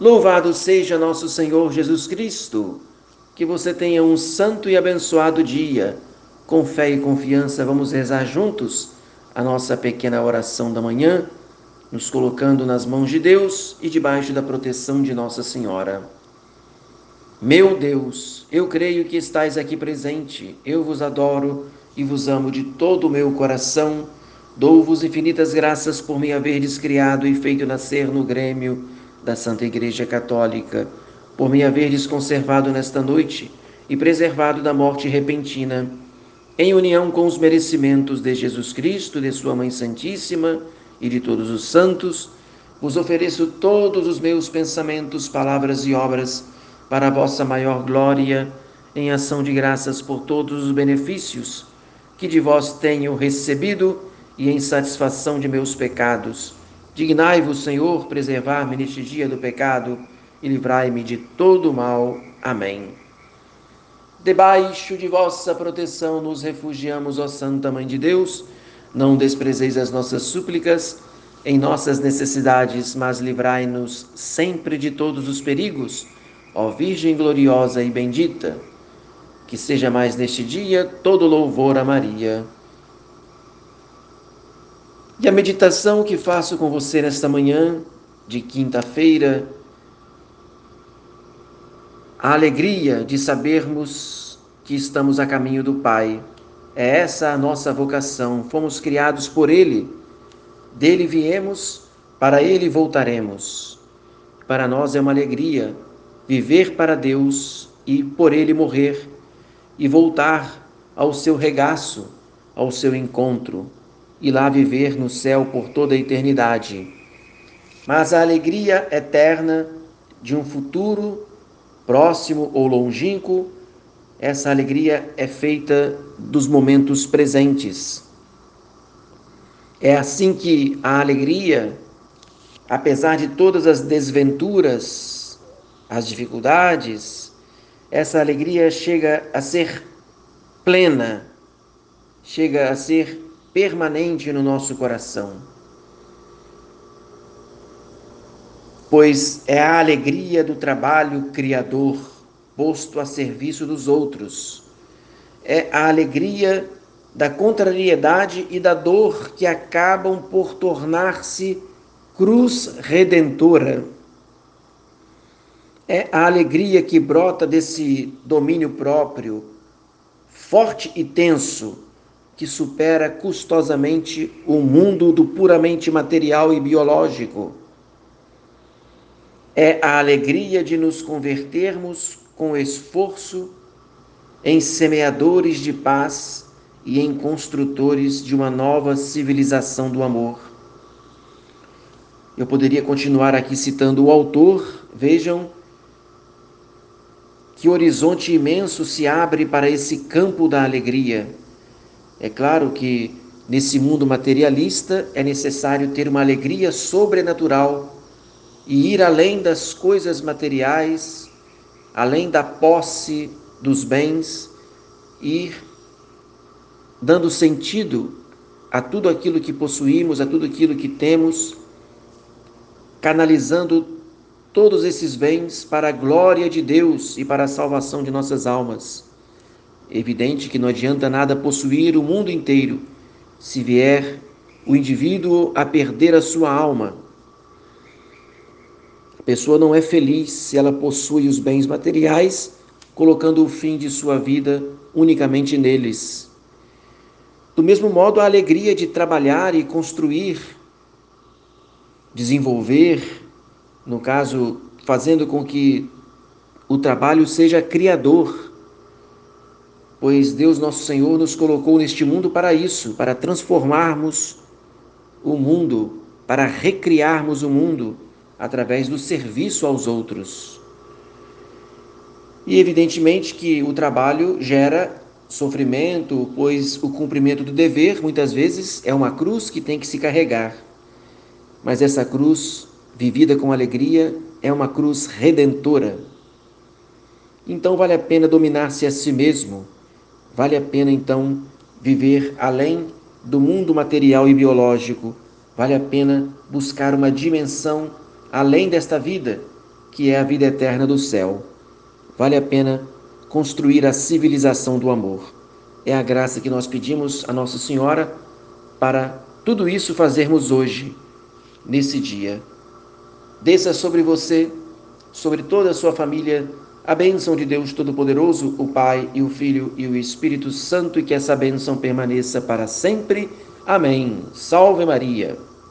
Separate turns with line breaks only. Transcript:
Louvado seja nosso Senhor Jesus Cristo. Que você tenha um santo e abençoado dia. Com fé e confiança, vamos rezar juntos a nossa pequena oração da manhã, nos colocando nas mãos de Deus e debaixo da proteção de Nossa Senhora. Meu Deus, eu creio que estais aqui presente. Eu vos adoro e vos amo de todo o meu coração. Dou-vos infinitas graças por me haverdes criado e feito nascer no Grêmio da Santa Igreja Católica, por me haverdes conservado nesta noite e preservado da morte repentina, em união com os merecimentos de Jesus Cristo, de Sua Mãe Santíssima e de todos os santos, vos ofereço todos os meus pensamentos, palavras e obras para a vossa maior glória, em ação de graças por todos os benefícios que de vós tenho recebido e em satisfação de meus pecados. Dignai-vos, Senhor, preservar-me neste dia do pecado e livrai-me de todo mal. Amém. Debaixo de vossa proteção nos refugiamos, ó Santa Mãe de Deus. Não desprezeis as nossas súplicas em nossas necessidades, mas livrai-nos sempre de todos os perigos ó Virgem gloriosa e bendita, que seja mais neste dia todo louvor a Maria. E a meditação que faço com você nesta manhã de quinta-feira, a alegria de sabermos que estamos a caminho do Pai. É essa a nossa vocação. Fomos criados por Ele, dele viemos, para Ele voltaremos. Para nós é uma alegria viver para Deus e por Ele morrer, e voltar ao seu regaço, ao seu encontro, e lá viver no céu por toda a eternidade. Mas a alegria eterna de um futuro próximo ou longínquo, essa alegria é feita dos momentos presentes. É assim que a alegria, apesar de todas as desventuras, as dificuldades, essa alegria chega a ser plena, chega a ser permanente no nosso coração. Pois é a alegria do trabalho criador posto a serviço dos outros. É a alegria da contrariedade e da dor que acabam por tornar-se cruz redentora é a alegria que brota desse domínio próprio, forte e tenso, que supera custosamente o mundo do puramente material e biológico. É a alegria de nos convertermos com esforço em semeadores de paz e em construtores de uma nova civilização do amor. Eu poderia continuar aqui citando o autor, vejam que horizonte imenso se abre para esse campo da alegria. É claro que nesse mundo materialista é necessário ter uma alegria sobrenatural e ir além das coisas materiais, além da posse dos bens, ir dando sentido a tudo aquilo que possuímos, a tudo aquilo que temos, canalizando todos esses bens para a glória de Deus e para a salvação de nossas almas. Evidente que não adianta nada possuir o mundo inteiro se vier o indivíduo a perder a sua alma. A pessoa não é feliz se ela possui os bens materiais, colocando o fim de sua vida unicamente neles. Do mesmo modo, a alegria de trabalhar e construir, desenvolver, no caso, fazendo com que o trabalho seja criador, pois Deus nosso Senhor nos colocou neste mundo para isso, para transformarmos o mundo, para recriarmos o mundo através do serviço aos outros. E evidentemente que o trabalho gera sofrimento, pois o cumprimento do dever muitas vezes é uma cruz que tem que se carregar. Mas essa cruz vivida com alegria, é uma cruz redentora. Então vale a pena dominar-se a si mesmo, vale a pena então viver além do mundo material e biológico, vale a pena buscar uma dimensão além desta vida, que é a vida eterna do céu. Vale a pena construir a civilização do amor. É a graça que nós pedimos a Nossa Senhora para tudo isso fazermos hoje, nesse dia. Desça sobre você, sobre toda a sua família, a bênção de Deus Todo-Poderoso, o Pai e o Filho e o Espírito Santo, e que essa bênção permaneça para sempre. Amém. Salve Maria.